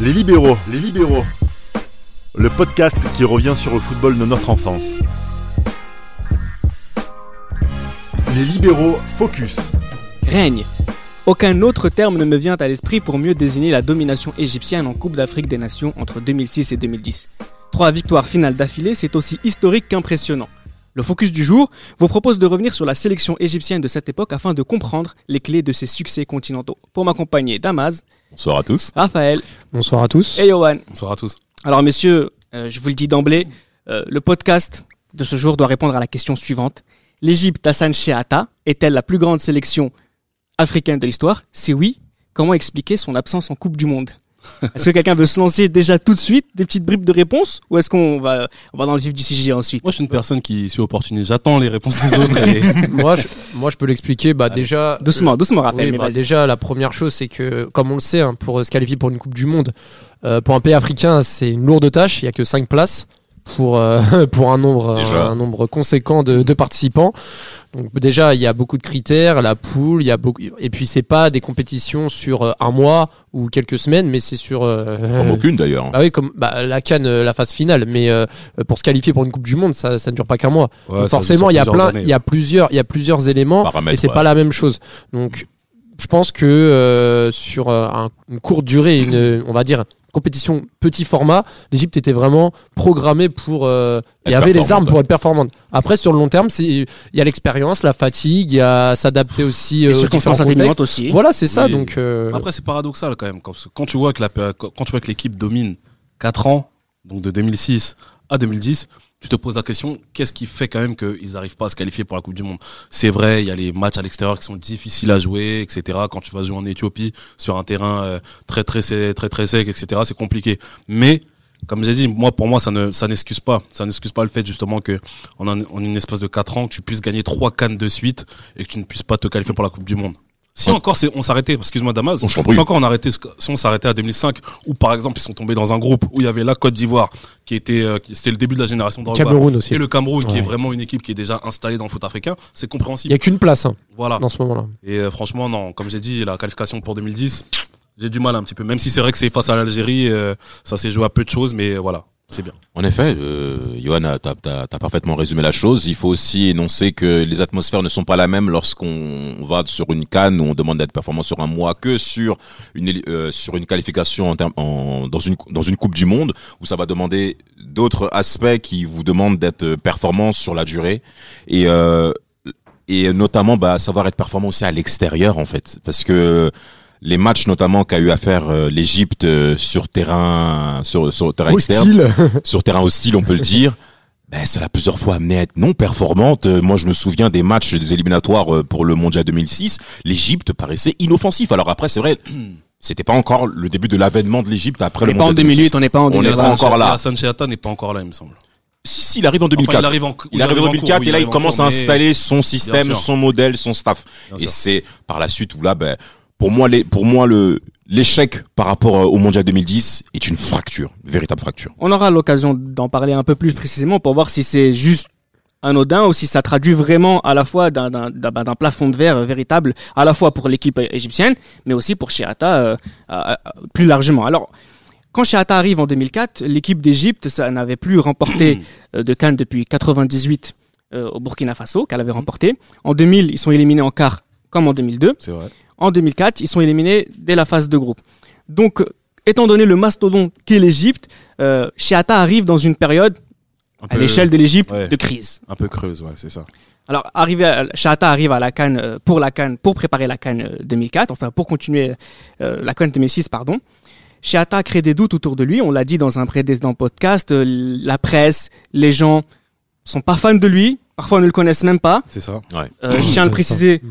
Les libéraux, les libéraux. Le podcast qui revient sur le football de notre enfance. Les libéraux focus. Règne. Aucun autre terme ne me vient à l'esprit pour mieux désigner la domination égyptienne en Coupe d'Afrique des Nations entre 2006 et 2010. Trois victoires finales d'affilée, c'est aussi historique qu'impressionnant. Le focus du jour vous propose de revenir sur la sélection égyptienne de cette époque afin de comprendre les clés de ses succès continentaux. Pour m'accompagner, Damaz, Bonsoir à tous. Raphaël Bonsoir à tous. et Yohan. Bonsoir à tous. Alors messieurs, euh, je vous le dis d'emblée, euh, le podcast de ce jour doit répondre à la question suivante. L'Égypte Hassan Sheata est-elle la plus grande sélection africaine de l'histoire? Si oui, comment expliquer son absence en Coupe du Monde? Est-ce que quelqu'un veut se lancer déjà tout de suite des petites bribes de réponses ou est-ce qu'on va, on va dans le vif du sujet ensuite? Moi, je suis une personne qui suis opportuniste. J'attends les réponses des autres. Et... moi, je, moi, je peux l'expliquer. Bah, déjà, Doucement, doucement Raphaël, oui, mais bah, déjà, la première chose, c'est que, comme on le sait, hein, pour se qualifier pour une Coupe du Monde, euh, pour un pays africain, c'est une lourde tâche. Il y a que 5 places pour, euh, pour un, nombre, Déjà. un nombre conséquent de, de participants. Donc, déjà, il y a beaucoup de critères, la poule, il y a beaucoup, et puis c'est pas des compétitions sur euh, un mois ou quelques semaines, mais c'est sur. euh, Comme aucune d'ailleurs. Bah oui, comme bah, la Cannes, euh, la phase finale, mais euh, pour se qualifier pour une Coupe du Monde, ça, ça ne dure pas qu'un mois. Ouais, Donc ça forcément, il y a plusieurs plein, il y a plusieurs, il y a plusieurs éléments et c'est ouais. pas la même chose. Donc, je pense que euh, sur euh, un- une courte durée, une, on va dire compétition petit format, l'Égypte était vraiment programmée pour, euh, il y Être avait les armes pour être performante. Après, sur le long terme, c'est, il y a l'expérience, la fatigue, il y a s'adapter aussi euh, aux circonstances atténuantes aussi. Voilà, c'est ça. Oui. Donc, euh, Après, c'est paradoxal quand même. Quand, quand tu vois que la, quand tu vois que l'équipe domine 4 ans, donc de 2006 à 2010, tu te poses la question qu'est-ce qui fait quand même qu'ils n'arrivent pas à se qualifier pour la Coupe du Monde? C'est vrai, il y a les matchs à l'extérieur qui sont difficiles à jouer, etc. Quand tu vas jouer en Éthiopie sur un terrain euh, très très très très, très sec, etc. C'est compliqué. Mais comme j'ai dit, moi pour moi ça ne ça n'excuse pas, ça n'excuse pas le fait justement que en, un- en une espèce de 4 ans, tu puisses gagner trois cannes de suite et que tu ne puisses pas te qualifier pour la Coupe du Monde. Si Ouais. encore c'est- on s'arrêtait, excuse-moi Damas, si encore on arrêtait, si on s'arrêtait à 2005, où par exemple ils sont tombés dans un groupe où il y avait la Côte d'Ivoire, qui était, euh, qui- c'était le début de la génération de Drogba, Cameroun aussi. et le Cameroun, qui est vraiment une équipe qui est déjà installée dans le foot africain, c'est Il compréhensible. y a qu'une place hein, Voilà. dans ce moment-là. Et euh, franchement, non, comme j'ai dit, la qualification pour 2010, j'ai du mal un petit peu. Même si c'est vrai que c'est face à l'Algérie, euh, ça s'est joué à peu de choses, mais voilà, c'est bien. En effet, euh, Johan, t'as as, parfaitement résumé la chose. Il faut aussi énoncer que les atmosphères ne sont pas la même lorsqu'on va sur une canne où on demande d'être performant sur un mois que sur une euh, sur une qualification en termes- en- dans une dans une coupe du monde où ça va demander d'autres aspects qui vous demandent d'être performant sur la durée et euh, et notamment bah savoir être performant aussi à l'extérieur en fait parce que les matchs notamment qu'a eu à faire euh, l'Égypte euh, sur terrain sur sur terrain externe Hostile. sur terrain hostile, on peut le dire. Ben, ça l'a plusieurs fois amené à être non performante. Euh, Moi, je me souviens des matchs des éliminatoires euh, pour le Mondial 2006. L'Égypte paraissait inoffensif. Alors après, c'est vrai, c'était pas encore le début de l'avènement de l'Égypte après On le n'est pas en Mondial 2008, on n'est pas en On est 2020. pas encore là. Hassan Sheata n'est pas encore là, il me semble. Si, si, il arrive en Enfin, 2004. il arrive en, il arrive en 2004 cours, et là, il commence cours, à installer son système, son modèle, son staff. Bien Et c'est par la suite où là, ben, pour moi, les, pour moi, le, l'échec par rapport euh, au Mondial 2010 est une fracture, une véritable fracture. On aura l'occasion d'en parler un peu plus précisément pour voir si c'est juste anodin ou si ça traduit vraiment à la fois d'un d'un- d'un- d'un plafond de verre euh, véritable, à la fois pour l'équipe euh, égyptienne, mais aussi pour Sheata euh, euh, euh, plus largement. Alors, quand Sheata arrive en 2004, l'équipe d'Égypte, ça n'avait plus remporté de Cannes depuis 98 euh, au Burkina Faso, qu'elle avait remporté. En 2000, ils sont éliminés en quart, comme en 2002. C'est vrai. En 2004, ils sont éliminés dès la phase de groupe. Donc, euh, étant donné le mastodonte qu'est l'Égypte, euh, arrive dans une période, Un à l'échelle de l'Égypte, ouais. de crise. Un peu creuse, ouais, c'est ça. Alors, arrivé à, arrive à la Cannes euh, pour la Cannes, pour préparer la Cannes euh, 2004, enfin pour continuer euh, la Cannes 2006, pardon. Sheata crée des doutes autour de lui. On l'a dit dans un précédent podcast. euh, la presse, les gens sont pas fans de lui. Parfois, ne le connaissent même pas. C'est ça. Euh, je tiens à le préciser.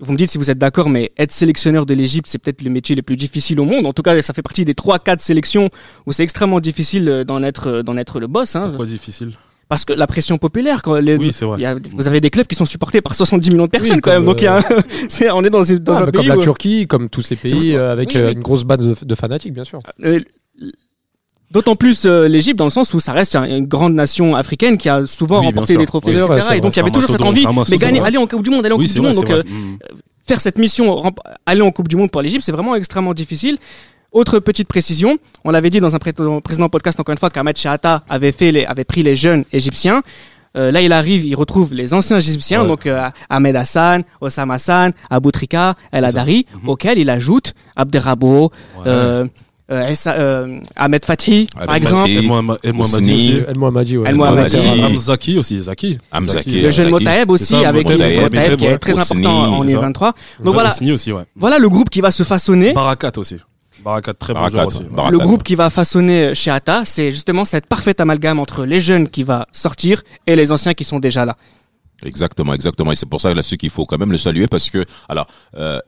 Euh, vous me dites si vous êtes d'accord, mais être sélectionneur de l'Égypte, c'est peut-être le métier le plus difficile au monde. En tout cas, ça fait partie des 3-4 sélections où c'est extrêmement difficile euh, d'en être, euh, d'en être le boss. Hein, Pourquoi difficile? Parce que la pression populaire, quand les, Oui, c'est vrai. il y a, vous avez des clubs qui sont supportés par 70 millions de personnes Oui, quand même. Donc y a, un- c'est, on est dans, une- dans Ah, un pays comme la où- Turquie, comme tous pour pays, euh, avec Oui, euh, une grosse base de, de fanatiques, bien sûr. D'autant plus euh, l'Égypte dans le sens où ça reste un- une grande nation africaine qui a souvent Oui, remporté des trophées, Oui, etc. vrai, et donc il y avait toujours cette envie, mais gagner, aller en Coupe du Monde, aller en Oui, Coupe du vrai, Monde. Donc euh, Mm. faire cette mission, aller en Coupe du Monde pour l'Égypte, c'est vraiment extrêmement difficile. Autre petite précision, on l'avait dit dans un pré- précédent podcast encore une fois qu'Ahmed Shahata avait fait les, avait pris les jeunes égyptiens. Euh, là, il arrive, il retrouve les anciens égyptiens, Ouais. donc euh, Ahmed Hassan, Osama Hassan, Abou Trika, El. Adari, Mhm. auquel il ajoute Abderrabo, euh, Ahmed Fathi, par Ahmed exemple, Fathi. Et Mohamed Hosni. aussi. El Mohammadi, ouais. El. Mohammadi. Hamzaki aussi, Zaki. Hamzaki. Zaki, le jeune. Motaeb aussi, avec Motaeb, qui est très important en c'est ça. U23. Donc voilà, voilà le groupe qui va se façonner. Barakat aussi. Barakat, très bon Barakat, aussi. Barakat. Le groupe qui va façonner chez c'est justement cette parfaite amalgame entre les jeunes qui va sortir et les anciens qui sont déjà là. Exactement, exactement. Et c'est pour ça là-dessus qu'il faut quand même le saluer parce que, alors, euh,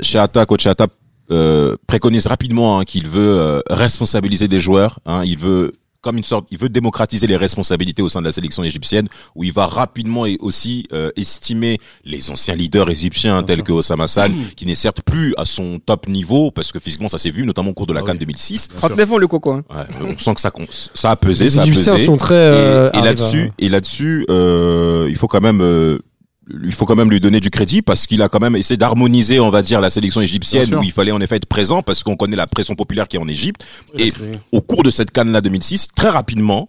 coach Shahata euh, préconise rapidement hein, qu'il veut euh, responsabiliser des joueurs. Hein, il veut comme une sorte, il veut démocratiser les responsabilités au sein de la sélection égyptienne, où il va rapidement et aussi euh, estimer les anciens leaders égyptiens Bien tels sûr. que Osama Hassan, qui n'est certes plus à son top niveau, parce que physiquement ça s'est vu, notamment au cours de la Ah CAN oui. 2006. Bien sûr. 39 ans le coco. Hein. Ouais, on sent que ça, ça a pesé, Les ça a Égyptiens pesé. sont très. euh, et, là-dessus, et là-dessus, euh, il faut quand même, euh, il faut quand même lui donner du crédit parce qu'il a quand même essayé d'harmoniser, on va dire, la sélection égyptienne où il fallait en effet être présent parce qu'on connaît la pression populaire qui est en Égypte. Et au cours de cette canne là 2006, très rapidement,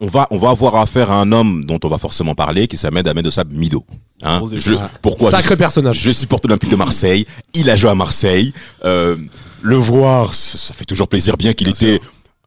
on va, on va avoir affaire à un homme dont on va forcément parler, qui s'appelle Ahmed Ossab Mido. Hein je, pourquoi je- Sacré personnage. je supporte l'Olympique de Marseille. Il a joué à Marseille. Euh, le voir, ça, fait toujours plaisir, bien qu'il était.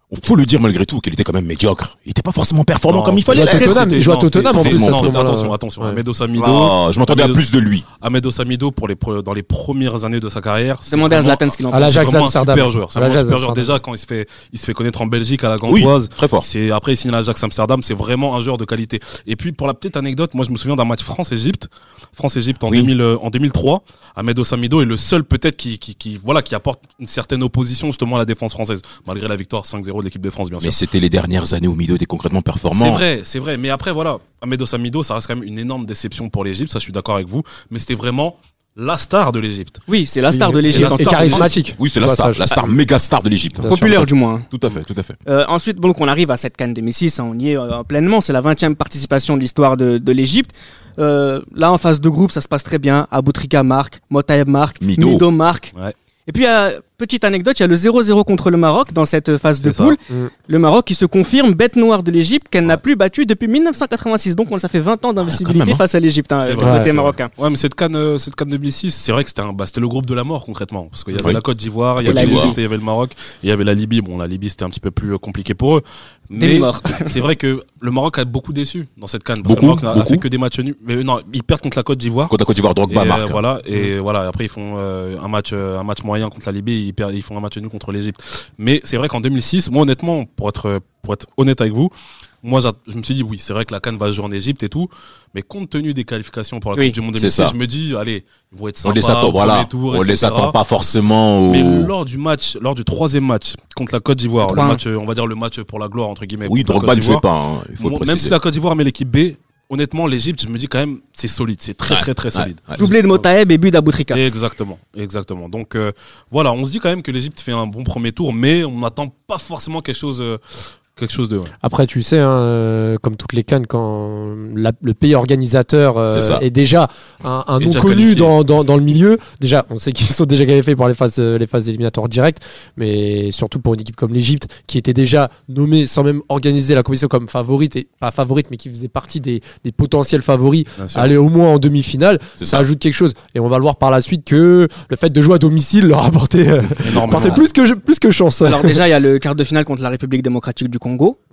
Il faut le dire malgré tout qu'il était quand même médiocre. Il était pas forcément performant Non, comme il fallait. Il joue à. Tottenham, il joue à non, c'était- Tottenham en plus non. Attention, attention. Ouais. Ahmed Ossamido. Oh, je m'attendais à plus de lui. Ahmed Ossamido pour les dans les premières années de sa carrière. c'est Demandez à Zlatan ce qu'il en À pense. l'Ajax c'est vraiment un Amsterdam. super joueur. C'est un super joueur. Déjà, quand il se fait, il se fait connaître en Belgique à la Oui, Gantoise. très fort. C'est après il signe à l'Ajax Amsterdam. C'est vraiment un joueur de qualité. Et puis pour la petite anecdote, moi je me souviens d'un match France-Égypte. France-Égypte en, Oui. 2000, euh, en 2003. Ahmed Ossamido est le seul peut-être qui, qui, qui, voilà, qui apporte une certaine opposition justement à la défense française, malgré la victoire 5-0 de l'équipe de France, bien sûr. Mais c'était les dernières années où Mido était concrètement performant. C'est vrai, c'est vrai. Mais après, voilà, Ahmed Ossamido, ça reste quand même une énorme déception pour l'Égypte. Ça, je suis d'accord avec vous. Mais c'était vraiment la star de l'Égypte. Oui, c'est la star Oui, de c'est l'Égypte. Et charismatique. Oui, c'est la star, la star méga star de l'Égypte. Populaire du moins. hein. Tout à fait, tout à fait. Euh, ensuite, bon, donc on arrive à cette Cannes 2006, hein, on y est euh, pleinement. C'est la 20e participation de l'histoire de, de l'Égypte. Euh, là, en phase de groupe, ça se passe très bien. Aboutrika marque, Motaeb marque, Mido. Mido, marque. Ouais. Et puis, euh, petite anecdote, il y a le 0-0 contre le Maroc dans cette phase de poule. Mm. Le Maroc qui se confirme bête noire de l'Égypte qu'elle n'a plus battu depuis 1986. Donc, on, ça fait 20 ans d'invisibilité même, hein. face à l'Égypte, hein, côté marocain. Ouais, mais cette canne, euh, cette canne 2006, c'est vrai que c'était un, bah, c'était le groupe de la mort concrètement, parce qu'il y avait Oui. la Côte d'Ivoire, il y avait l'Égypte, et il y avait le Maroc, il y avait la Libye. Bon, la Libye c'était un petit peu plus euh, compliqué pour eux. Mais c'est vrai que le Maroc a beaucoup déçu dans cette canne, parce Beaucoup, que le Maroc n'a- fait que des matchs nuls. Mais non, ils perdent contre la Côte d'Ivoire. Quand la Côte d'Ivoire, Et, Drogba euh, marque. voilà et voilà après ils font euh, un match euh, un match moyen contre la Libye ils, perdent, ils font un match nul contre l'Égypte mais c'est vrai qu'en 2006 moi honnêtement pour être pour être honnête avec vous moi je me suis dit oui c'est vrai que la Cannes va se jouer en Égypte et tout mais compte tenu des qualifications pour la Oui, Coupe du Monde c'est 2006 ça. je me dis allez ils vont être On sympas les attend, au voilà. premier tour, On les etc. attend pas forcément au. mais lors du match lors du troisième match contre la Côte d'Ivoire le 3-1. match on va dire le match pour la gloire entre guillemets Oui, Drogba ne jouait pas, hein, il faut même préciser. si la Côte d'Ivoire met l'équipe B honnêtement l'Égypte je me dis quand même c'est solide c'est très Ouais, très très ouais, solide ouais. Doublé de Motaeb et but d'Aboutrika. Exactement, exactement. Donc euh, voilà, on se dit quand même que l'Égypte fait un bon premier tour, mais on n'attend pas forcément quelque chose, euh, quelque chose de. ouais. Après, tu sais, hein, euh, comme toutes les cannes, quand la- le pays organisateur euh, est déjà un, un Est nom déjà connu dans, dans, dans le milieu, déjà, on sait qu'ils sont déjà qualifiés pour les phases, euh, les phases éliminatoires directes, mais surtout pour une équipe comme l'Égypte, qui était déjà nommée sans même organiser la compétition comme favorite, et pas favorite, mais qui faisait partie des, des potentiels favoris, aller au moins en demi-finale, ça ça. ajoute quelque chose. Et on va le voir par la suite que le fait de jouer à domicile leur a apporté, euh, plus, que, plus que chance. Alors déjà, il y a le quart de finale contre la République démocratique du Congo.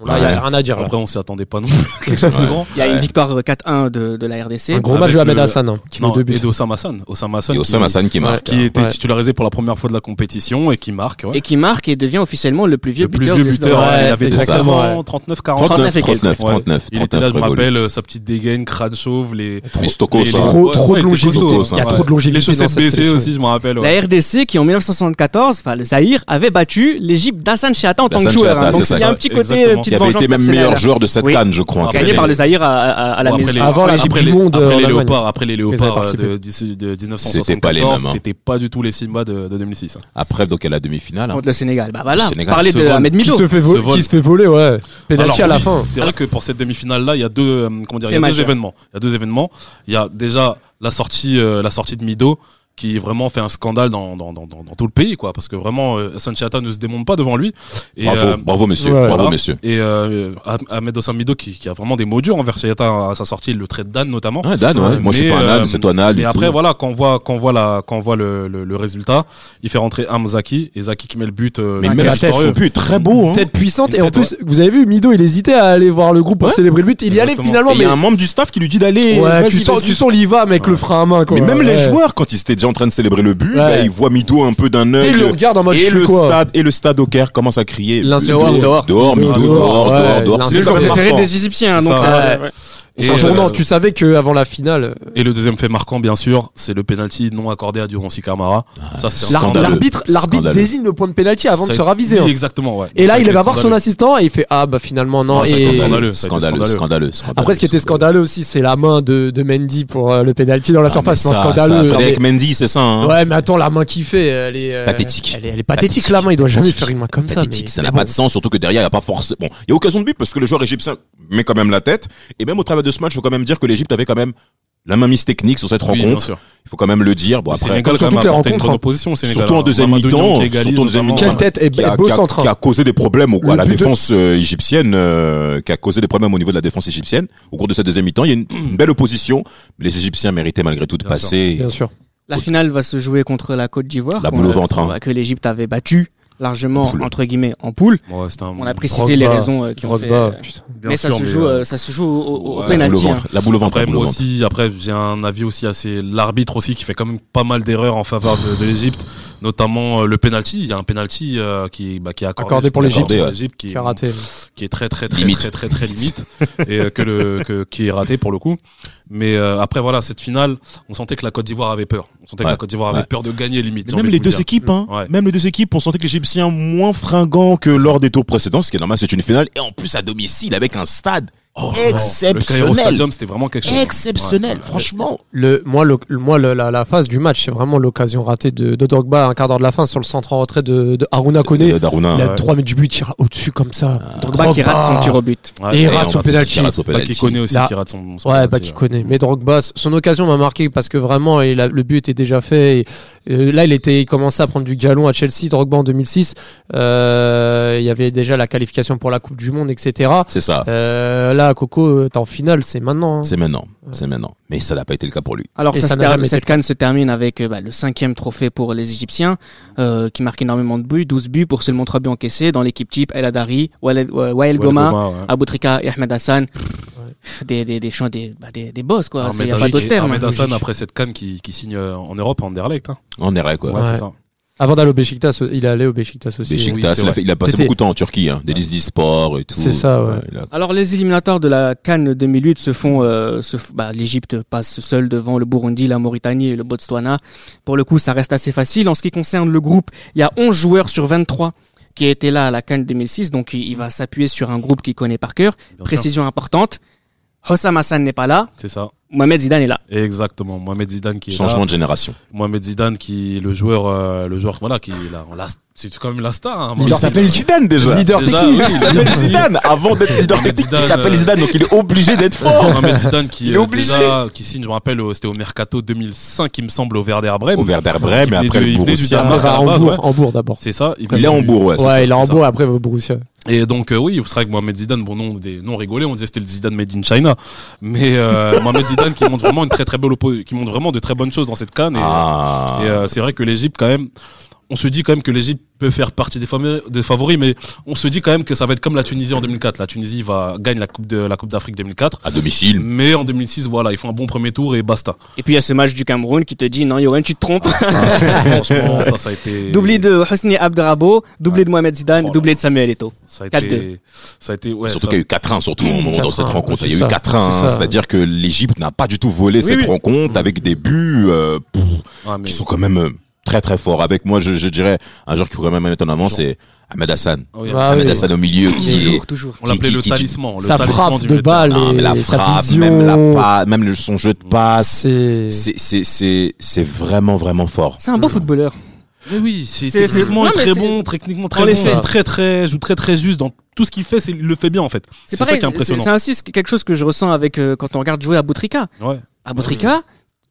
Là, il y a rien à dire. là. Après, on s'y attendait pas non plus. quelque chose de Ouais. grand. Il y a une victoire euh, 4-1 de, de la RDC. Un gros match de Ahmed Hassan, hein, qui met Non, deux et buts. d'Osama Hassan. Osama Hassan. Et Osama Hassan qui marque. Qui était Ouais. titularisé pour la première fois de la compétition et qui marque. ouais. Et qui marque et devient officiellement le plus vieux le plus buteur vieux de buteur, ouais, il avait exactement, 39 ans, ouais. 39, 40 39, 39 et quelques. 39, Ouais. 39, Il était là, je rappelle, euh, sa petite dégaine, crâne chauve, les. Mais Stokos. Trop- de longévité. Il y a trop de longévité Les chaussettes baissées aussi, je me rappelle. La RDC qui en 1974, enfin le Zaïre, avait battu l'Égypte d'Hassan Chehata en tant que joueur. Hein. Donc il y a un petit côté, Exactement. euh, Qui petite avait vengeance été même meilleur joueur de cette Oui. canne, je crois. Après Gagné les- par le Zaïre à, à, à la Bon, maison. les- Avant la Coupe du Monde, après euh, les léopards, après les avaient léopards euh, de, de C'était pas les mêmes, 1974, hein. c'était pas du tout les Simba de, de 2006. hein. Après, donc, à la demi-finale. hein. contre le Sénégal. Bah voilà, Le Sénégal parler se de. Ahmed Qui Mido. se fait voler, qui se fait voler, ouais. Penalty à la oui, fin. C'est vrai que pour cette demi-finale là, il y a deux euh, comment dire, il y a deux événements. Il y a deux événements. Il y a déjà la sortie euh, la sortie de Mido qui vraiment fait un scandale dans, dans, dans, dans, dans tout le pays, quoi. Parce que vraiment, euh, Hassan Chiata ne se démonte pas devant lui. Et, Bravo, euh, bravo messieurs, ouais, bravo voilà. messieurs. et euh, Ah- Ahmed Ossamido qui, qui a vraiment des mots durs envers Chiata à sa sortie, il le traite d'âne notamment. Ouais, Dan, ouais. Moi, je suis pas un euh, âne, c'est toi un âne. Mais et après, tout. voilà, quand on voit, quand on voit la, quand on voit le, le, le résultat, il fait rentrer Hamzaki et Zaki qui met le but. euh, Mais même la tête, son but très beau, hein. Tête puissante Une et en plus vous avez vu Mido il hésitait à aller voir le groupe pour Ouais. célébrer le but il y allait finalement Et il y mais a un membre du staff qui lui dit d'aller. tu sens tu sens l'Iva avec le frein à main quoi Mais même les joueurs, quand ils étaient déjà en train de célébrer le but, Ouais. bah, ils voient Mido un peu d'un Et œil. ils le regardent en mode Et le quoi stade, et le stade au Caire commence à crier. L'insulte. Dehors, Dehors. dehors, Mido, Dehors, dehors, dehors. C'est le même préféré des Égyptiens, Et, euh, tu savais que avant la finale et le deuxième fait marquant, bien sûr, c'est le penalty non accordé à Durancy Camara. ça, Scandaleux. l'arbitre l'arbitre désigne le point de pénalty avant de se raviser oui, hein. Exactement, ouais. et là il va voir son assistant et il fait ah bah finalement non Ah, et scandaleux. Scandaleux, scandaleux. scandaleux, scandaleux. après ce qui était scandaleux aussi c'est la main de, de Mendy pour euh, le penalty dans la Ah, surface ça, scandaleux ça, avec Mendy, c'est ça, hein. Ouais, mais attends, la main qu'il fait, elle est euh, Pathétique. Elle est, elle est pathétique, Pathétique. la main. Il doit jamais faire une main comme ça. Ça n'a pas de sens, surtout que derrière, il n'y a pas forcément. Bon, il y a occasion de but parce que le joueur égyptien met quand même la tête. Et même au travers de ce match, il faut quand même dire que l'Égypte avait quand même la main mise technique sur cette Oui, rencontre. Il faut quand même le dire. Bon, après, Sénégal, comme quand sur même, toutes les une rencontres, bonne hein. opposition. Sénégal, surtout en hein. deuxième mi-temps, surtout en deuxième mi-temps. Quelle tête et, qui a, beau qui a- centre. hein. qui a causé des problèmes au, à la de- défense euh, égyptienne, euh, qui a causé des problèmes au niveau de la défense égyptienne. Au cours de cette deuxième mi-temps, il y a une, une belle opposition, mais les Égyptiens méritaient malgré tout de Bien passer. Bien sûr. La finale va se jouer contre la Côte d'Ivoire. La boule au ventre, hein. Que l'Égypte avait battu largement, En entre guillemets, en poule. Ouais, c'était un- On a précisé les raisons euh, qui ont fait. Euh, Mais ça sûr, se mais, joue, euh, ça se joue au, au, au ouais, La boule au penalty. hein. La boule au ventre. Après, moi ventre. aussi, après, j'ai un avis aussi assez, l'arbitre aussi, qui fait quand même pas mal d'erreurs en faveur de, de l'Égypte, notamment euh, le penalty. Il y a un penalty euh, qui, bah, qui est accordé, Accordé pour l'Égypte. Ouais. qui, Qui raté. qui est très, très, très, Limite. très, très, très, limite, et euh, que le, que, qui est raté pour le coup. Mais euh, après, voilà, cette finale, on sentait que la Côte d'Ivoire avait peur. On sentait Ouais. que la Côte d'Ivoire avait peur de gagner limite. J'ai même les deux dire. équipes, hein. Ouais. Même les deux équipes, on sentait que l'Égyptien moins fringant que lors des tours précédents, ce qui est normal, c'est une finale. Et en plus à domicile avec un stade Oh, Le Cairo exceptionnel. Stadium, c'était vraiment quelque chose. Exceptionnel, Ouais. franchement. Le, moi, le, moi le- la, la phase du match, c'est vraiment l'occasion ratée de, de Drogba à un quart d'heure de la fin sur le centre en retrait de, de Haruna Kone. Daruna. il a ouais. 3 mètres du but, il tire au-dessus comme ça. Drogba qui rate son tir au but. Ouais. Et il rate on son penalty. Bah, qui connaît aussi, Là. qui rate son, son Ouais, bah qui connaît. Mais Drogba, son occasion m'a marqué parce que vraiment, il a- le but était déjà fait. Et, euh, là, il était, il commençait à prendre du galon à Chelsea. Drogba en 2006, euh, il y avait déjà la qualification pour la Coupe du Monde, etc. C'est ça. Euh, là, Coco, t'es en finale, c'est maintenant. hein. C'est maintenant. C'est maintenant. Mais ça n'a pas été le cas pour lui. Alors ça ça cette canne se termine avec euh, bah, le cinquième trophée pour les Égyptiens, euh, qui marque énormément de buts, 12 buts pour seulement 3 buts encaissés dans l'équipe type El Adari, Wael, euh, Wael Goma, ouais. Aboutrika et Ahmed Hassan. Des, des, des, chants, des, bah, des, des boss, quoi. Il Ahmed n'y a pas Hassan- d'autre terme. Ahmed hein. Hassan, après cette canne qui, qui signe euh, en Europe, en Anderlecht. Hein. Vrai, quoi. Ouais, Ouais. c'est ça. Avant d'aller au Besiktas, il est allé au Besiktas aussi. Beşiktaş, oui, il, a vrai. fait- il a passé beaucoup de temps en Turquie, hein, des listes d'e-sport et tout. C'est ça, ouais. a- Alors les éliminatoires de la Cannes 2008 se font, euh, bah, l'Égypte passe seule devant le Burundi, la Mauritanie et le Botswana. Pour le coup, ça reste assez facile. En ce qui concerne le groupe, il y a 11 joueurs sur 23 qui étaient là à la Cannes 2006, donc il, il va s'appuyer sur un groupe qu'il connaît par cœur. Bien sûr. Précision importante. Hossam Hassan n'est pas là, C'est ça. Mohamed Zidane est là. Exactement. Mohamed Zidane qui est Changement là. de génération. Mohamed Zidane qui est le joueur, euh, le joueur, voilà, qui est là. la- C'est quand même la star. Hein, Il s'appelle Zidane déjà. Leader Déjà, technique. oui, Il s'appelle Zidane. Avant d'être leader Mohamed technique, il Zidane, s'appelle euh, Zidane, donc il est obligé d'être fort. Mohamed Zidane qui, Il est euh, obligé. déjà, qui signe, je me rappelle, c'était au Mercato 2005, il me semble, au Werder Bremen. Au Werder Bremen, Il après du- le il venait du Borussia. Il ouais. Hambourg d'abord. C'est ça. Il est du- Hambourg, ouais. Ouais, il est en. Hambourg après au Borussia. Et donc euh, oui, c'est vrai que Mohamed Zidane, bon non, des non rigolé, on disait c'était le Zidane made in China, mais euh, Mohamed Zidane qui montre vraiment une très très belle qui montre vraiment de très bonnes choses dans cette canne. Et, Ah. et, euh, c'est vrai que l'Égypte quand même, on se dit quand même que l'Égypte peut faire partie des favoris, des favoris, mais on se dit quand même que ça va être comme la Tunisie en 2004. La Tunisie va gagne la coupe de la Coupe d'Afrique 2004. À domicile. Mais en 2006, voilà, ils font un bon premier tour et basta. Et puis il y a ce match du Cameroun qui te dit non Yoann tu te trompes. Franchement, ça, ça a été. doublé de Hosni Abdrabo, doublé Ouais. de Mohamed Zidane, doublé de Samuel Eto'o. Ça a 4-2. été. Ça a été. Ouais. Surtout ça- qu'il y a eu 4-1 surtout au moment dans 4-1, cette rencontre. Il y a eu ça, 4-1, c'est hein, ça. c'est-à-dire que l'Égypte n'a pas du tout volé cette oui. rencontre avec des buts euh, pff, Ah, mais- qui sont quand même euh, très très forts. Avec moi, je, je dirais un joueur qu'il faut quand même mettre en avant, c'est Ahmed Hassan. Ah oui, Ah Ahmed oui. Hassan au milieu qui est Toujours. On l'appelait qui- le qui- talisman. Le Sa talisman frappe du de balle Ah, mais la frappe, vision. même la même le, son jeu de passe, C'est. c'est c'est c'est c'est vraiment vraiment fort. C'est un beau footballeur. Mais oui, c'est techniquement non, très bon, techniquement très En bon, effet. très très, joue très très juste dans tout ce qu'il fait, c'est il le fait bien en fait. C'est ça qui est impressionnant. c'est ce- quelque chose que je ressens avec euh, quand on regarde jouer à Boutrika. Ouais. À Boutrika,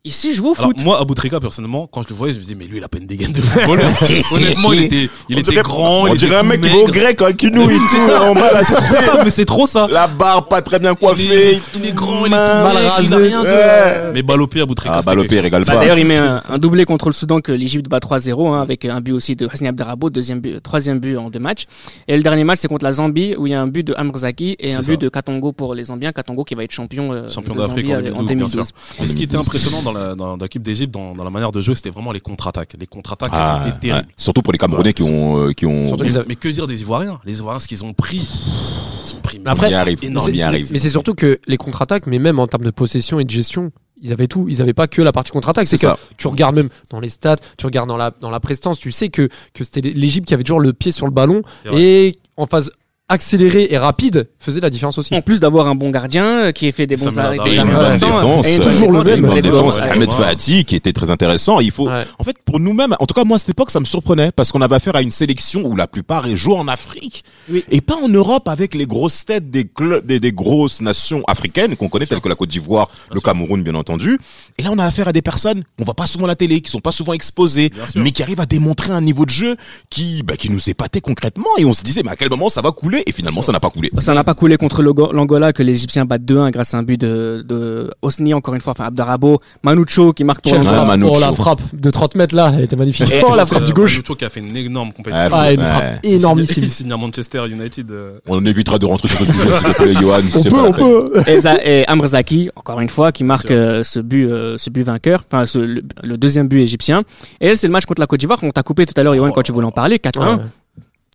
Ici, je joue au Alors, foot. moi, Aboutrika, personnellement, quand je le voyais, je me disais, mais lui, il a pas une dégaine de footballeur. Honnêtement, il était, il On était dirait- grand, On il était dirait un mec qui va au grec avec une nouille C'est tout ça. en bas, la C'est ça, mais c'est trop ça. La barbe pas très bien Il coiffée. est, il est grand, il est Mal rasé, maigre, il a rien. ouais. Mais Balopé, Aboutrika, Ah, Balopé régale Bah, pas. D'ailleurs, il met un, un doublé contre le Soudan que l'Égypte bat 3-0, hein, avec un but aussi de Hasni Abderrabo, deuxième but, troisième but en deux matchs. Et le dernier match, c'est contre la Zambie, où il y a un but de Amrzaki et un but de Katongo pour les Zambiens. Katongo qui va être champion, euh, Champion d'Afrique en en 2012, bien 2012. Et ce qui était impressionnant dans dans, dans l'équipe d'Égypte, dans, dans la manière de jouer, c'était vraiment les contre-attaques. Les contre-attaques, Ah, étaient terribles. ouais. Surtout pour les Camerounais qui ont, euh, qui ont. Surtout Mais, que dire des Ivoiriens? Les Ivoiriens, ce qu'ils ont pris, ils ont pris. mais Après, arrive, Mais c'est-. Mais surtout que les contre-attaques, mais même en termes de possession et de gestion, ils avaient tout. Ils avaient pas que la partie contre-attaque. C'est que ça. tu regardes même dans les stats, tu regardes dans la, dans la prestance, tu sais que, que c'était l'Égypte qui avait toujours le pied sur le ballon et en phase accélérée et rapide faisait la différence aussi. En plus d'avoir un bon gardien euh, qui a fait des bons arrêts, des Et une Ouais, arrêts défense, et une euh, toujours le défense, même. bonne défense. Ahmed. Fahati qui était très intéressant. Il faut, Ouais. en fait, pour nous-mêmes, en tout cas moi à cette époque, ça me surprenait parce qu'on avait affaire à une sélection où la plupart jouent en Afrique Oui. et pas en Europe avec les grosses têtes des clubs, des, des grosses nations africaines qu'on connaît telles que la Côte d'Ivoire, le Cameroun bien entendu. Et là, on a affaire à des personnes qu'on voit pas souvent à la télé, qui sont pas souvent exposées, mais qui arrivent à démontrer un niveau de jeu qui, bah, qui nous épatait concrètement et on se disait mais à quel moment ça va couler et finalement ça n'a pas coulé. Ça n'a pas coulé contre l'Angola que les Égyptiens battent 2-1 grâce à un but de, de Osni, encore une fois, enfin Abdarabo, Manucho qui marque pour. Manucho. Oh, la frappe de 30 mètres là, elle était magnifique. Et- oh, la C'est, frappe euh, du gauche. Manucho qui a fait une énorme compétition. Ouais, Ah, une Ouais. frappe Il énormissime. signe- Il signe à Manchester United. euh, On évitera de rentrer sur ce sujet s'il te plaît, Johan. On peut, on peut. Et, Za- et Amrzaki, encore une fois, qui marque euh, ce but, euh, ce but vainqueur, enfin le, le deuxième but égyptien. Et c'est le match contre la Côte d'Ivoire qu'on t'a coupé tout à l'heure, Yoann, Oh quand tu voulais en parler, 4-1. Ouais.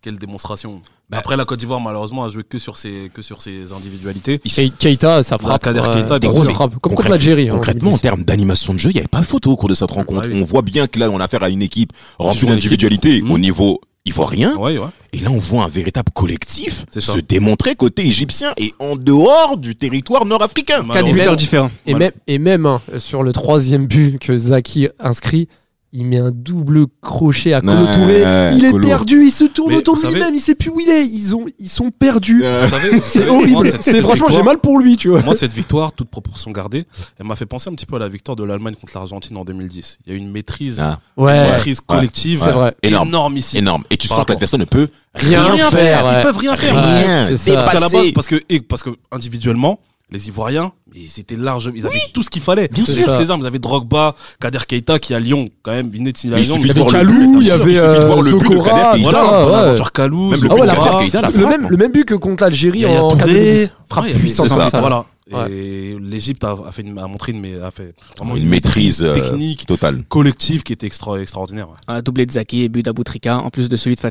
Quelle démonstration. Bah- Après, la Côte d'Ivoire, malheureusement, a joué que sur ses, que sur ses individualités. Et Keita, ça frappe. Kader Keita, ouais, bien grosse sûr. frappe. Comme contre l'Algérie. hein, en Concrètement, en 2010. termes d'animation de jeu, il n'y avait pas photo au cours de cette rencontre. Ah oui. On voit bien que là, on a affaire à une équipe remplie d'individualité au niveau ivoirien. Ouais, ouais. Et là, on voit un véritable collectif se démontrer côté égyptien et en dehors du territoire nord-africain. Quatre Malheureusement. buteurs différents. Et Voilà. même, et même hein, sur le troisième but que Zaki inscrit, il met un double crochet à Ouais, Touré. Il est perdu, il se tourne Mais autour de savez- lui-même, il sait plus où il est. Ils, ont, ils sont perdus. Euh, C'est moi, horrible. C'est franchement, j'ai mal pour lui, tu vois. Moi, cette victoire, toute proportion gardée, elle m'a fait penser un petit peu à la victoire de l'Allemagne contre l'Argentine en 2010. Il y a eu une maîtrise, ah, une Ouais, maîtrise collective vrai. Énorme. énormissime. énorme. Et tu Par sens que rapport. l'adversaire ne peut Rien rien, faire, ouais. Ils peuvent rien faire. Ouais, Rien. Parce qu'à la base, parce que, et parce que individuellement, les Ivoiriens, ils étaient larges, ils avaient tout ce qu'il fallait. Bien sûr. les armes, ils avaient Drogba, Kader Keita qui à Lyon, quand même, venait de signer à Lyon. Il y avait Kalou, il y avait Sokora. Voilà. Bonaventure Kalou, Même le même, but que contre l'Algérie en Touré. 2010. Frappe puissante. Voilà. Ouais. Et l'Égypte a, a fait une, a montré une, a fait vraiment Une maîtrise euh, technique, totale. collective qui était extra, extraordinaire. ouais. Un doublé de Zaki et but d'Aboutrika, en plus de celui de.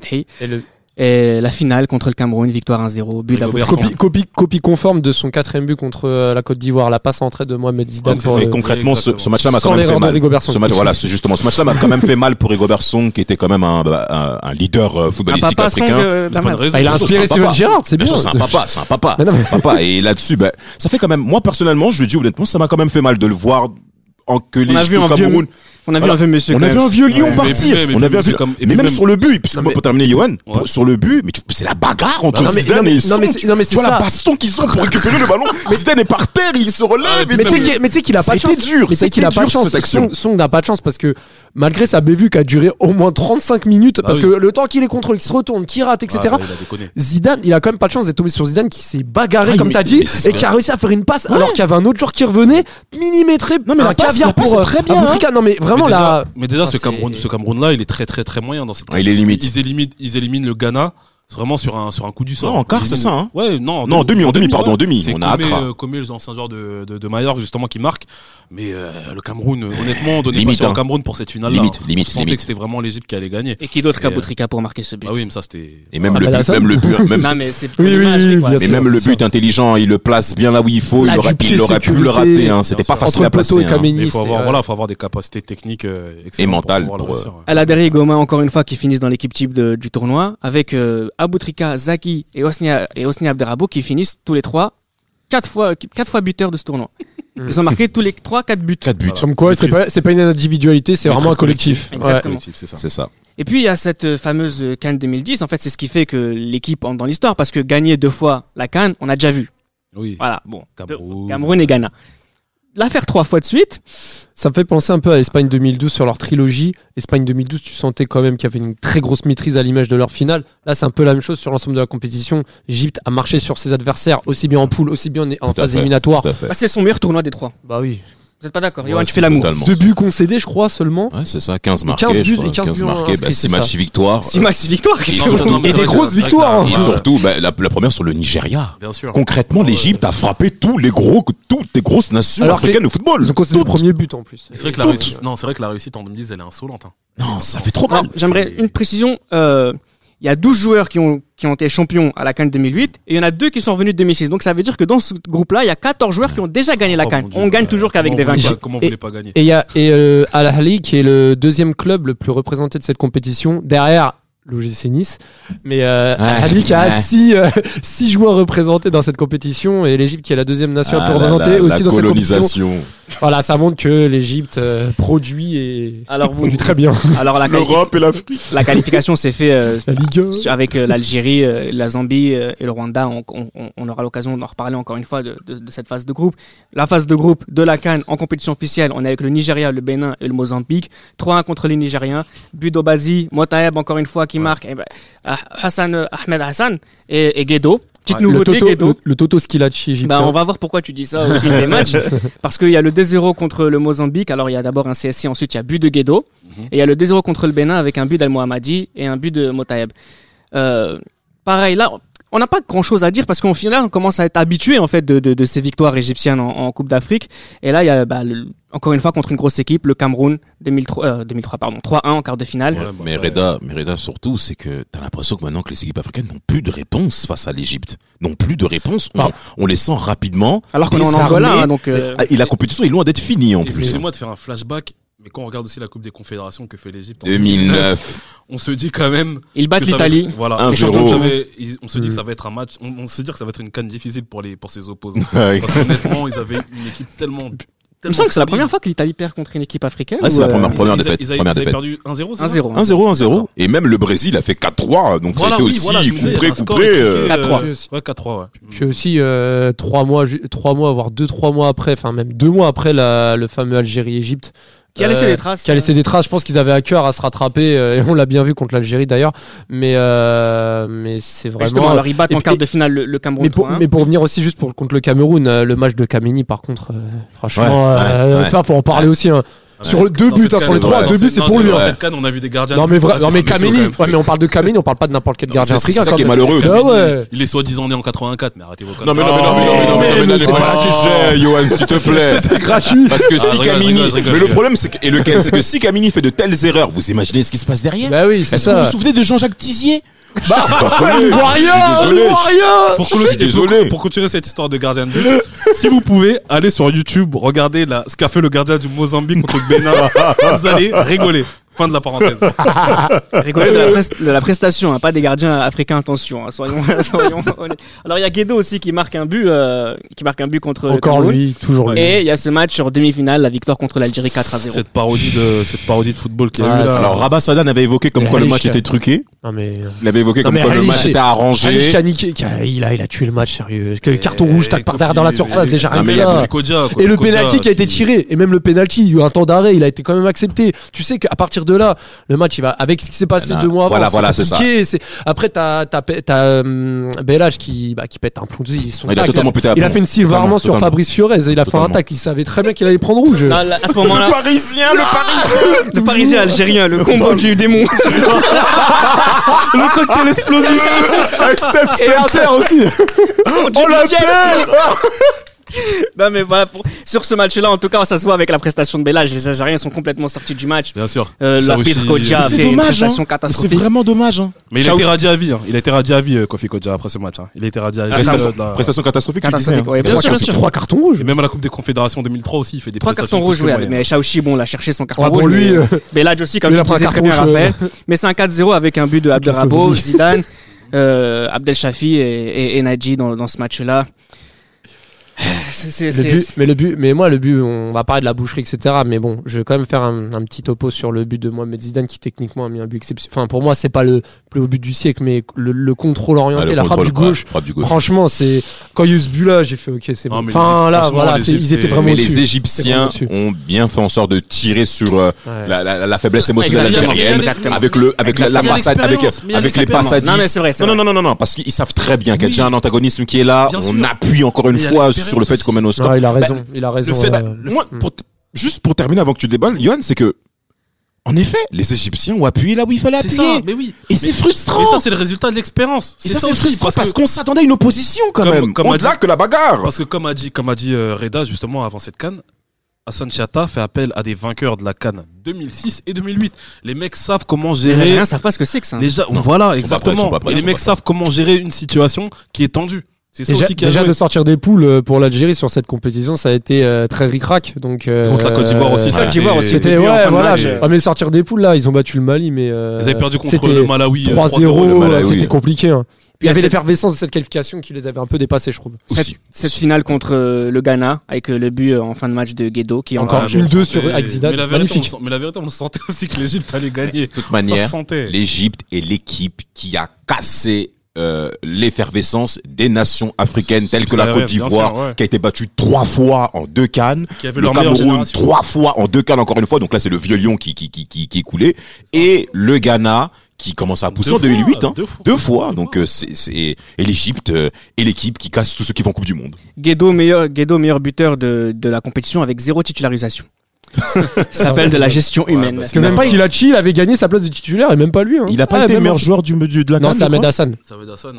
Et le- Et la finale contre le Cameroun, victoire 1-0, but. Copie, copie, copie conforme de son quatrième but contre euh, la Côte d'Ivoire, la passe en entrée de Mohamed Zidane Ouais, pour Et le- concrètement, ce, ce match-là m'a quand même fait de mal. Ce match, voilà, c'est justement ce match-là m'a quand même fait mal pour Rigobert Song, qui était quand même un, un, un leader euh, Un footballistique papa Song africain. euh, C'est pas raison. Ah, il a inspiré un Steven. Gerrard, c'est Bien c'est un papa, c'est un papa. Mais non, mais- papa. Et là-dessus, ben, ça fait quand même, moi personnellement, je le dis honnêtement, ça m'a quand même fait mal de le voir en que les On a vu un vieux- Cameroun. On a vu un vieux monsieur. On a vu même. un vieux lion partir. mais- mais- on a vu un mais c'est vieux- comme- et mais même même- sur le but, puisque Non, moi, mais- pour terminer, Johan, Ouais. sur le but, mais c'est la bagarre entre Non, mais- Zidane non, mais- et non, Song. mais c'est- non, mais Tu c'est vois la baston qu'ils ont pour récupérer le ballon. Zidane est par terre, il se relève. Ah, et mais Mais tu sais qu'il- a pas de chance. dur, sais qu'il a pas de dur, chance. Song, n'a pas de chance parce que malgré sa bévue qui a duré au moins 35 minutes, parce oui. que le temps qu'il est contrôle, qu'il se retourne, qu'il rate, etc. Ah. Zidane, il a quand même pas de chance d'être tombé sur Zidane qui s'est bagarré Ah, comme t'as dit c'est et qui a réussi à faire une passe alors qu'il y avait un autre joueur qui revenait millimétré Non, mais la caviar pour euh, très bien, Aboutrika. non mais vraiment mais déjà, là mais déjà Ah, ce Cameroun, ce Cameroun là, il est très très très moyen dans cette. Ah, il est limite. Ils éliminent, ils éliminent le Ghana. C'est vraiment sur un sur un coup du sort. Non, en quart, c'est ça, hein. Ouais, non. Non, en demi, en demi, pardon, en demi. C'est On a Accra. euh, Comé, l'ancien joueur de, de, de Mallorca, justement, qui marque. Mais euh, le Cameroun, euh, honnêtement, donnez Limite, pas cher hein. au Cameroun pour cette finale-là. Limite, hein. limite, On sentait limite. que c'était vraiment l'Égypte qui allait gagner. Et qui d'autre Et, qu'Aboutrika pour marquer ce but? Ah oui, mais ça c'était. Et même Ah, le bah, but, même le but, même, Non, mais c'est Oui, oui, mais sûr, même le but intelligent, il le place bien là où il faut. Il aurait, pied il aurait pu le rater. Hein. C'était pas facile à placer. et hein. Mais il faut avoir, ouais. voilà, faut avoir des capacités techniques euh, excellentes mentales euh, ouais. Aladeri et Goma, encore une fois, qui finissent dans l'équipe type du tournoi, avec euh, Aboutrika, Zaki et Osni, et Osni Abderrabo qui finissent tous les trois quatre fois, quatre fois buteurs de ce tournoi. Ils ont marqué tous les trois, quatre buts. 4 buts. Voilà. Comme quoi, c'est pas, c'est pas une individualité, c'est vraiment un collectif. Ouais. Exactement. Collectif, c'est ça. C'est ça. Et puis il y a cette euh, fameuse euh, Cannes 2010. En fait, c'est ce qui fait que l'équipe entre dans l'histoire, parce que gagner deux fois la Cannes, on a déjà vu. Oui. Voilà, bon. Cameroun. Cameroun et Ghana. La faire trois fois de suite. Ça me fait penser un peu à Espagne 2012 sur leur trilogie. Espagne 2012, tu sentais quand même qu'il y avait une très grosse maîtrise à l'image de leur finale. Là, c'est un peu la même chose sur l'ensemble de la compétition. L'Égypte a marché sur ses adversaires, aussi bien en poule, aussi bien en, Tout phase fait. éliminatoire. Bah, c'est son meilleur tournoi des trois. Bah oui. Vous êtes pas d'accord Ouais, Johan, tu c'est fais l'amour. Deux buts concédés, je crois, seulement. Ouais, c'est ça, 15 marqués. 15 buts je crois, et 15 buts marqués, inscrits, bah, c'est 6 matchs. 6 victoires. Six matchs, six victoires. Et des grosses victoires, Et Ouais, surtout, bah, la, la première sur le Nigeria. Bien sûr. Concrètement, l'Égypte a frappé tous les gros, toutes les grosses nations Alors africaines de football. Ils ont concédé le premier but en plus. C'est vrai que la réussite, non, c'est vrai que la réussite en 2010, elle est insolente. hein. Non, ça fait trop mal. J'aimerais une précision. euh, Il y a 12 joueurs qui ont, qui ont été champions à la Cannes 2008 et il y en a deux qui sont revenus de 2006. Donc ça veut dire que dans ce groupe-là, il y a 14 joueurs qui ont déjà gagné la Oh, Cannes. On gagne toujours qu'avec des Comment vous Et- voulez pas gagner Et il y a et, euh, Al Ahly qui est le deuxième club le plus représenté de cette compétition derrière l'OGC Nice. Mais euh, Ouais, qui a ouais. six, euh, six joueurs représentés dans cette compétition et l'Égypte qui est la deuxième nation la Ah représentée là, aussi la dans cette compétition. Voilà, ça montre que l'Égypte euh, produit et Alors, vous, produit très bien. alors la, L'Europe et l'Afrique. la qualification s'est fait euh, La Ligue 1. sur- avec euh, l'Algérie, euh, la Zambie euh, et le Rwanda. On, on- on- aura l'occasion d'en reparler encore une fois de, de- de cette phase de groupe. La phase de groupe de la Cannes en compétition officielle, on est avec le Nigeria, le Bénin et le Mozambique. 3-1 contre les Nigériens. But d'Obazi, Motaeb encore une fois qui marque. Et ben, ah, Hassan, euh, Ahmed Hassan et, et Guedo. Petite le, nouveauté, Toto, Guedo. le, le Toto Skilacci égyptien. Bah, on va voir pourquoi tu dis ça au fil des matchs. Parce qu'il y a le 2-0 contre le Mozambique. Alors, il y a d'abord un CSI, ensuite, il y a but de Guedo. Et il y a le 2-0 contre le Bénin avec un but d'Al Mohammadi et un but de Motaeb. Euh, pareil, là, on n'a pas grand chose à dire parce qu'au final, on commence à être habitué en fait de, de, de ces victoires égyptiennes en, en Coupe d'Afrique. Et là, il y a bah, le- encore une fois contre une grosse équipe, le Cameroun 2003, euh, 2003 pardon, 3-1 en quart de finale. Ouais, bah, Mais Reda, mais Reda surtout, c'est que t'as l'impression que maintenant que les équipes africaines n'ont plus de réponse face à l'Égypte, n'ont plus de réponse. On, les sent rapidement. Alors qu'on est en. Angola, hein, donc. euh, Ah, Et la compétition est loin d'être finie en plus. Excusez-moi de faire un flashback, mais quand on regarde aussi la Coupe des Confédérations que fait l'Égypte en 2009. on se dit quand même ils battent l'Italie. Voilà, 1-0. Les champions, ça va- ils- on se dit Mm. que ça va être un match. On, on se dit que ça va être une canne difficile pour les pour ses opposants. Parce qu'honnêtement, ils avaient une équipe tellement. Il me semble que c'est la première fois que l'Italie perd contre une équipe africaine. Ah, c'est la euh, première- première ils- défaite, ils avaient- première ils avaient défaite. perdu 1-0. c'est ça 1-0. 1-0, 1-0. Et même le Brésil a fait 4-3. Donc Voilà, ça a été oui, aussi euh, euh, 4-3. Ouais, 4-3, ouais. Puis aussi, euh, trois mois, ju- trois mois, voire deux, trois mois après, enfin même deux mois après la- le fameux Algérie-Égypte. Qui a laissé euh, des traces. Qui a laissé des traces. Je pense qu'ils avaient à cœur à se rattraper, euh, et on l'a bien vu contre l'Algérie d'ailleurs. Mais, euh, mais c'est Justement, vraiment. alors ils battent en quart de finale le, le Cameroun Mais pour, 3-1. mais pour revenir aussi juste pour, contre le Cameroun, euh, le match de Kamini, par contre, euh, franchement, Ouais, euh, ouais, ouais. ça faut en parler aussi. hein. Sur le deux buts, hein, sur les trois, deux buts, c'est non, pour lui. Dans hein. cette canne, on a vu des gardiens. Non mais, non, mais même. ouais, mais on parle de Kamini, on parle pas de n'importe quel gardien c'est- ça qui est malheureux. Ah. Il est soi-disant né en 84, mais arrêtez vos conneries. Non mais non mais non mais non mais non mais non mais mais n'allez c'est pas pas- le sujet, Johan, s'il te plaît. C'était gratuit. Parce que Ah, si je rigole, je Camini, rigole, je rigole, mais je le rigole. problème c'est que, et lequel, c'est que si Camini fait de telles erreurs, vous imaginez ce qui se passe derrière? Bah oui, c'est Est-ce que vous vous ça. souvenez de Jean-Jacques Tizier? Bah, il voit rien, désolé. voit rien. Pour, Je suis colo- et pour- désolé. pour continuer cette histoire de gardien de but, si vous pouvez aller sur YouTube, regarder la, ce qu'a fait le gardien du Mozambique contre le Bénin, vous allez rigoler. Fin de la parenthèse. Rigoler de la, pres- de la prestation, hein, pas des gardiens africains, attention, hein, soyons, soyons honnêtes. Alors il y a Guedo aussi qui marque un but, euh, qui marque un but contre le Encore Cameroun. lui, toujours lui. Et il y a ce match sur demi-finale, la victoire contre l'Algérie 4 à 0. Cette parodie de, cette parodie de football qu'il y a Ah, eu là. c'est- Alors Rabat Sadan avait évoqué comme Mais quoi le Halish, match était truqué. Non mais. Il avait évoqué Non, comme mais quoi le Halish, match était arrangé. Qui a- il a, il a tué le match sérieux. Que le carton rouge, tac par derrière dans la surface, déjà Ah, rien mais que ça. Et le Kodja, penalty qui a été tiré, et même le penalty, il y a eu un temps d'arrêt, il a été quand même accepté. Tu sais qu'à partir de là, le match, il va avec ce qui s'est passé Ah, deux mois avant. voilà, voilà, c'est c'est Après, t'as t'as hum, Belage qui bah, qui pète un plomb. Ils sont Il a tac, totalement pété à Il a fait une Totalement, Armand sur. Fabrice Fiorez. Il a fait un Totalement. tac. Il savait très bien qu'il allait prendre rouge. Non, là, à ce moment-là, Parisien, le Parisien le Parisien algérien, le combo du démon. le cocktail explosif. Et Inter aussi. Oh la Non mais voilà, pour- sur ce match-là, en tout cas, ça se voit avec la prestation de Belage. Les Algériens sont complètement sortis du match. Bien sûr. Euh, Ça L'arbitre aussi- Kodja a C'est fait une dommage, prestation hein. C'est vraiment dommage. Hein. Mais il a été radié à vie. hein. Il a été radié à vie, euh, Kofi Kodja, après ce match. hein. Il a été radié à vie. Prestation, Euh, la- prestation catastrophique, tu disais. Catastrophique, hein. ouais. Bien Trois sûr, cartons- bien sûr. Trois cartons rouges. Et même à la Coupe des Confédérations 2003 aussi, il fait des Trois prestations cartons rouges. Mais Shaoxi, bon, l'a cherché son carton Ah rouge. lui. mais- euh, Belage aussi, comme tu disais très carton bien, rouge, Raphaël. Mais c'est un 4-0 avec un but de Abdelrabo. Zidane, euh, Abdel Shafi et, Nadji dans, dans ce match-là. C'est, c'est, Le c'est- but, mais le but, mais moi le but, on va parler de la boucherie, etc. Mais bon, je vais quand même faire un, un petit topo sur le but de Mohamed Zidane qui techniquement a mis un but exceptionnel. Enfin, pour moi, c'est pas le plus haut but du siècle, mais le, le contrôle orienté, Ah, le la frappe du gauche. ouais, frappe du gauche. Franchement, c'est quand il y a eu ce but-là, j'ai fait ok, c'est bon. Enfin les- là, voilà, les ils étaient vraiment Mais au-dessus. les Égyptiens ont bien fait en sorte de tirer sur euh, Ouais. la, la, la faiblesse émotionnelle algérienne avec le avec la, passade avec avec les à Non, mais 10. c'est vrai, c'est Non, vrai. non non non parce qu'ils savent très bien qu'il y a déjà un antagonisme qui est là. On appuie encore une fois sur le fait mène au score. Non, il a raison, il a raison. Le fait- bah, euh, moi, pour t- juste pour terminer avant que tu déballes, Yohan, c'est que en effet, les Égyptiens ont appuyé là où il fallait appuyer. ça, mais oui. Et c'est frustrant. Mais ça, c'est le résultat de l'expérience. Et C'est ça, ça frustrant parce qu'on s'attendait à une opposition quand Comme- même. comme a Au-delà dit- que la bagarre. parce que comme a dit, comme a dit euh, Reda justement avant cette canne, Hassan Chiata fait appel à des vainqueurs de la canne 2006 et 2008. Les mecs savent comment Les gérer. Algériens savent pas ce que c'est que ça. Les ja- Non, voilà, prêts, exactement. prêts, et les mecs savent comment gérer une situation qui est tendue. C'est ça Déjà, aussi de sortir des poules euh, pour l'Algérie sur cette compétition, ça a été euh, très ric-rac. Donc euh, Contre la Côte d'Ivoire aussi. euh, ça a Côte d'Ivoire aussi, C'était ouais, fin de voilà. euh. Ah, mais sortir des poules là, ils ont battu le Mali, mais euh, Ils avaient perdu contre c'était le Malawi. euh, 3-0. 3-0, le Malawi. là, C'était compliqué. hein. Puis Il y avait cette- l'effervescence de cette qualification qui les avait un peu dépassés, je trouve. cette, finale contre euh, le Ghana avec euh, le but euh, en fin de match de Guedo qui est Encore Ah, une on deux sentait- sur- avec Zidane. Mais la, vérité, Magnifique. on mais la vérité, on sentait aussi que l'Égypte allait gagner. De toute manière, l'Égypte est l'équipe qui a cassé euh, l'effervescence des nations africaines telles que la Côte d'Ivoire, ouais. qui a été battue trois fois en deux cannes, Qui avait le Cameroun trois fois en deux cannes encore une fois, donc là c'est le vieux lion qui, qui, qui, qui, qui est coulé, et le Ghana qui commence à pousser Deux en 2008, fois, hein, deux fois. deux fois, donc euh, c'est c'est- et l'Égypte euh, est l'équipe qui casse tous ceux qui vont en Coupe du Monde. Guedo meilleur Guedo meilleur buteur de, de la compétition avec zéro titularisation. Ça s'appelle de la gestion humaine. parce Parce que même pas- il avait gagné sa place de titulaire et même pas lui. hein. Il a pas Ouais, été même meilleur en- joueur du, du- de la Non, c'est je Ahmed crois Hassan.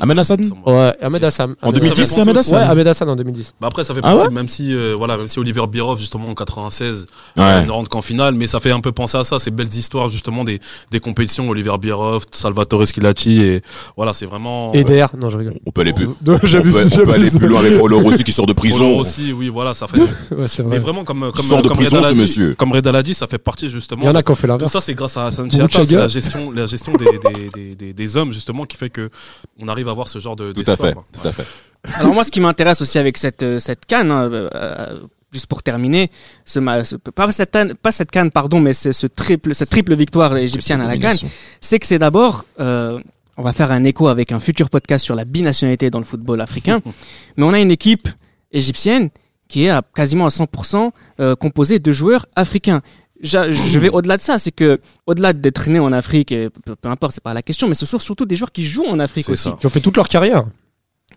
Ahmed Hassan me- Ouais, Ahmed Hassan. En Ahmed 2010, ça c'est Ahmed Hassan Ouais, Ahmed Hassan en 2010. Bah après, ça fait Ah penser, ouais même si, euh, voilà, même si Oliver Birov, justement, en 96, Ouais. euh, ne rentre qu'en finale, mais ça fait un peu penser à ça, ces belles histoires, justement, des, des compétitions, Oliver Birov, Salvatore Schilacci, et voilà, c'est vraiment. Et DR, non, je rigole. On peut aller plus, Non, on peut, on peut aller plus loin avec Paulo Rossi qui sort de Polo prison. aussi, oui, voilà, ça fait. Ouais, c'est mais vrai. vraiment, comme, comme, sort de comme prison, Reda l'a ce dit- monsieur. Comme Reda l'a dit, ça fait partie, justement. Il y en a qui ont fait Tout l'inverse. ça, c'est grâce à Hassan Bouchaga. Chiata, c'est la gestion, la gestion des, des, des, des, des hommes, justement, qui fait que on arrive à avoir ce genre de. Tout à fait, quoi. tout à fait. Alors moi, ce qui m'intéresse aussi avec cette euh, cette canne, hein, euh, euh, juste pour terminer, ce, ma- ce- pas cette canne, pas cette canne, pardon, mais c'est ce triple, cette triple victoire égyptienne à la canne, c'est que c'est d'abord, euh, on va faire un écho avec un futur podcast sur la binationalité dans le football africain, mais on a une équipe égyptienne qui est à quasiment à 100% euh, composée de joueurs africains. Je vais au-delà de ça, c'est que au-delà d'être né en Afrique, et peu, peu importe, c'est pas la question, mais ce sont surtout des joueurs qui jouent en Afrique aussi. ça. Qui ont fait toute leur carrière.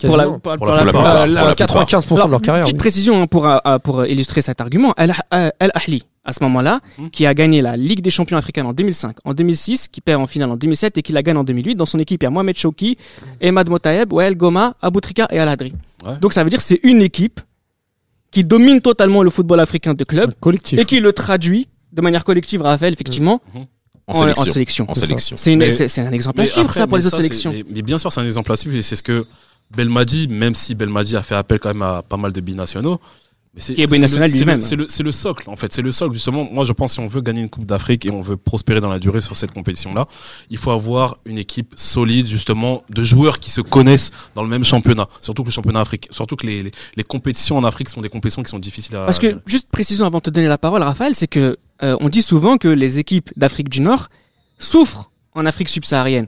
Pour la, pour, Pour la pour plupart. pour la- Pour la- la la- 95% de leur carrière. Petite oui. précision hein, pour, euh, euh, pour illustrer cet argument. Al, euh, Al Ahli, à ce moment-là, Hmm. qui a gagné la Ligue des champions africaine en 2005, en 2006, qui perd en finale en 2007 et qui la gagne en 2008. Dans son équipe, il y a Mohamed Chouki, Emad Motaeb, Wael Goma, Aboutrika et Al Hadri. Ouais. Donc ça veut dire que c'est une équipe qui domine totalement le football africain de club Collectif. et qui le traduit de manière collective, Raphaël, effectivement, En en, sélection. en sélection. En sélection. C'est une- Mais- c'est- c'est un exemple à Mais suivre, après, ça, pour les autres sélections. Mais, mais bien sûr, c'est un exemple à suivre et c'est ce que Belmadi, même si Belmadi a fait appel quand même à pas mal de binationaux, c'est le- le- C'est le, socle, en fait. C'est le socle, justement. Moi, je pense si on veut gagner une Coupe d'Afrique et on veut prospérer dans la durée sur cette compétition-là, il faut avoir une équipe solide, justement, de joueurs qui se connaissent dans le même championnat. Surtout que le championnat africain, surtout que les, les, les compétitions en Afrique sont des compétitions qui sont difficiles à. Parce que, juste précision avant de te donner la parole, Raphaël, c'est que euh, on dit souvent que les équipes d'Afrique du Nord souffrent en Afrique subsaharienne.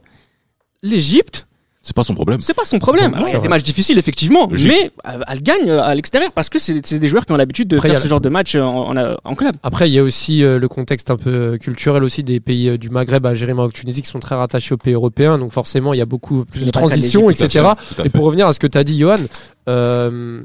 L'Égypte, C'est pas son problème. c'est pas son problème. c'est a des matchs difficiles, effectivement, Logique. mais euh, elle gagne euh, à l'extérieur parce que c'est des joueurs qui ont l'habitude de Après, faire a ce genre de match euh, en, en, en club. Après, il y a aussi euh, le contexte un peu culturel aussi des pays euh, du Maghreb, Algérie, Maroc, Tunisie, qui sont très rattachés aux pays européens. Donc forcément, il y a beaucoup plus de transitions, etc. Tout à Et pour revenir à ce que tu as dit, Johan, euh,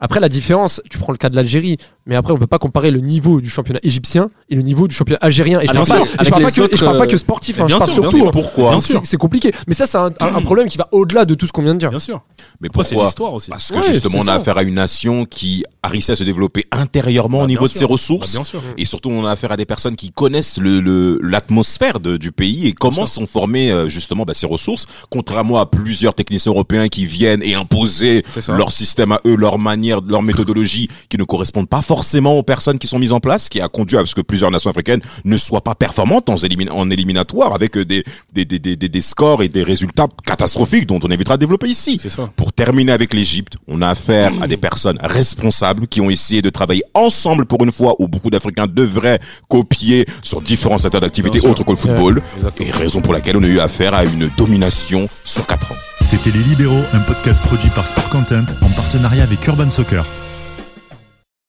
après la différence, tu prends le cas de l'Algérie, mais après on peut pas comparer le niveau du championnat égyptien et le niveau du championnat algérien. Et je Ah, parle pas, et je parle pas que, je parle pas que sportif, hein, je bien parle sûr, bien surtout. sûr. Pourquoi Bien C'est- sûr. C'est compliqué. Mais ça, c'est un, problème qui va au-delà de tout ce qu'on vient de dire. Bien sûr. Mais Après, c'est pourquoi l'histoire aussi. Parce que Ouais, justement, c'est on a affaire à une nation qui a réussi à se développer intérieurement Bah, au niveau de sûr. ses Bah, ressources. bien sûr. Et surtout, on a affaire à des personnes qui connaissent le le- l'atmosphère du pays et comment sont formées euh, justement bah, ces ressources, contrairement à plusieurs techniciens européens qui viennent et imposer C'est leur système à eux, leur manière, leur méthodologie, qui ne correspondent pas forcément aux personnes qui sont mises en place, qui a conduit à ce que plusieurs nations africaines ne soient pas performantes en, élimin- en éliminatoire avec euh, des, des, des, des, des- des scores et des résultats catastrophiques dont on évitera de développer ici. Ça. Pour terminer avec l'Égypte, on a affaire à des personnes responsables qui ont essayé de travailler ensemble pour une fois où beaucoup d'Africains devraient copier sur différents secteurs d'activité autres que le football. Exactement. Et raison pour laquelle on a eu affaire à une domination sur quatre ans. C'était Les Libéraux, un podcast produit par Sport Content en partenariat avec Urban Soccer.